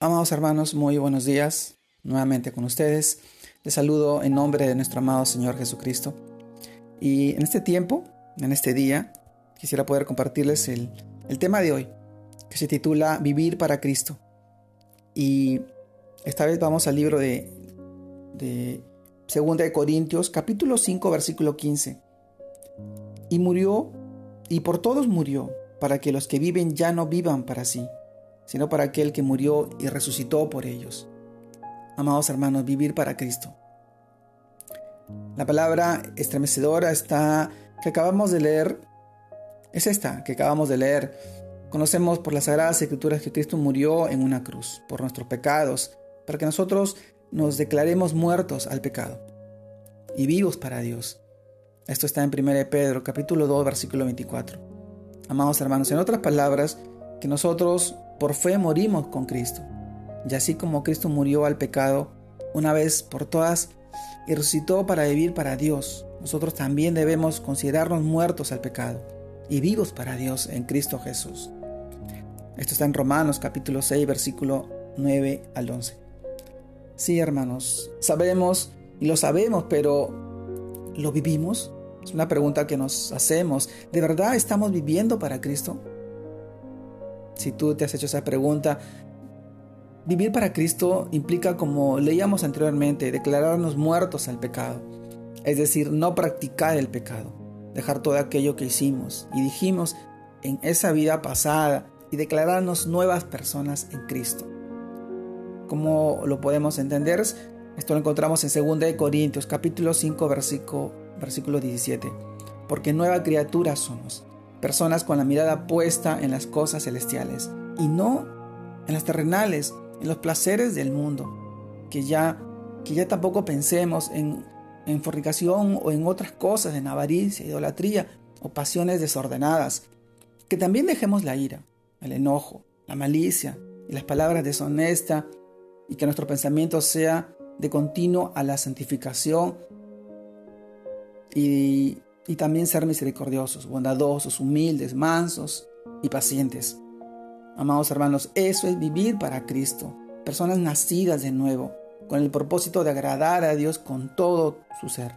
Amados hermanos, muy buenos días. Nuevamente con ustedes. Les saludo en nombre de nuestro amado Señor Jesucristo. Y en este tiempo, en este día, quisiera poder compartirles el, tema de hoy, que se titula Vivir para Cristo. Y esta vez vamos al libro de, de 2 de Corintios, capítulo 5, versículo 15. Y murió, y por todos murió, para que los que viven ya no vivan para sí sino para aquel que murió y resucitó por ellos. Amados hermanos, vivir para Cristo. La palabra estremecedora está que acabamos de leer es esta que acabamos de leer. Conocemos por las sagradas escrituras que Cristo murió en una cruz por nuestros pecados, para que nosotros nos declaremos muertos al pecado y vivos para Dios. Esto está en 1 Pedro capítulo 2 versículo 24. Amados hermanos, en otras palabras, que nosotros por fe morimos con Cristo. Y así como Cristo murió al pecado una vez por todas y resucitó para vivir para Dios, nosotros también debemos considerarnos muertos al pecado y vivos para Dios en Cristo Jesús. Esto está en Romanos capítulo 6 versículo 9 al 11. Sí, hermanos, sabemos y lo sabemos, pero ¿lo vivimos? Es una pregunta que nos hacemos. ¿De verdad estamos viviendo para Cristo? Si tú te has hecho esa pregunta, vivir para Cristo implica, como leíamos anteriormente, declararnos muertos al pecado. Es decir, no practicar el pecado, dejar todo aquello que hicimos y dijimos en esa vida pasada y declararnos nuevas personas en Cristo. ¿Cómo lo podemos entender? Esto lo encontramos en 2 Corintios capítulo 5 versículo, versículo 17. Porque nueva criatura somos personas con la mirada puesta en las cosas celestiales y no en las terrenales, en los placeres del mundo, que ya, que ya tampoco pensemos en, en fornicación o en otras cosas, en avaricia, idolatría o pasiones desordenadas, que también dejemos la ira, el enojo, la malicia y las palabras deshonestas y que nuestro pensamiento sea de continuo a la santificación y y también ser misericordiosos, bondadosos, humildes, mansos y pacientes. Amados hermanos, eso es vivir para Cristo, personas nacidas de nuevo, con el propósito de agradar a Dios con todo su ser,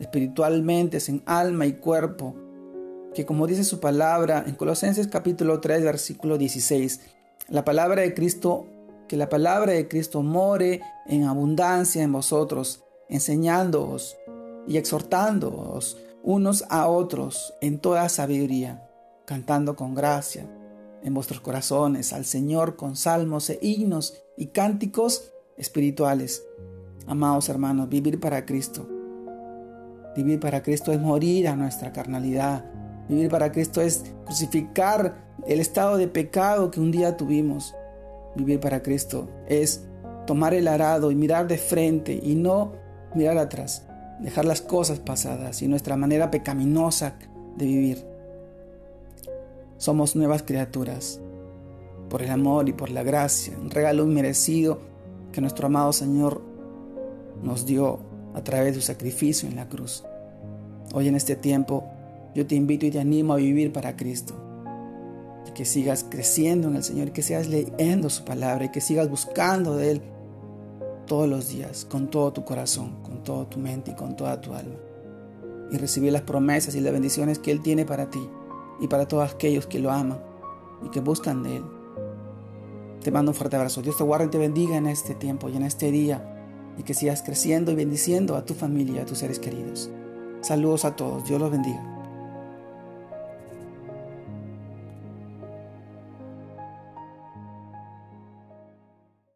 espiritualmente, en alma y cuerpo, que como dice su palabra en Colosenses capítulo 3, versículo 16, la palabra de Cristo, que la palabra de Cristo more en abundancia en vosotros, enseñándoos y exhortándoos unos a otros en toda sabiduría, cantando con gracia en vuestros corazones al Señor con salmos e himnos y cánticos espirituales. Amados hermanos, vivir para Cristo. Vivir para Cristo es morir a nuestra carnalidad. Vivir para Cristo es crucificar el estado de pecado que un día tuvimos. Vivir para Cristo es tomar el arado y mirar de frente y no mirar atrás dejar las cosas pasadas y nuestra manera pecaminosa de vivir. Somos nuevas criaturas por el amor y por la gracia, un regalo inmerecido que nuestro amado Señor nos dio a través de su sacrificio en la cruz. Hoy en este tiempo yo te invito y te animo a vivir para Cristo. Que sigas creciendo en el Señor, que sigas leyendo su palabra y que sigas buscando de Él todos los días, con todo tu corazón, con toda tu mente y con toda tu alma. Y recibir las promesas y las bendiciones que Él tiene para ti y para todos aquellos que lo aman y que buscan de Él. Te mando un fuerte abrazo. Dios te guarde y te bendiga en este tiempo y en este día y que sigas creciendo y bendiciendo a tu familia y a tus seres queridos. Saludos a todos. Dios los bendiga.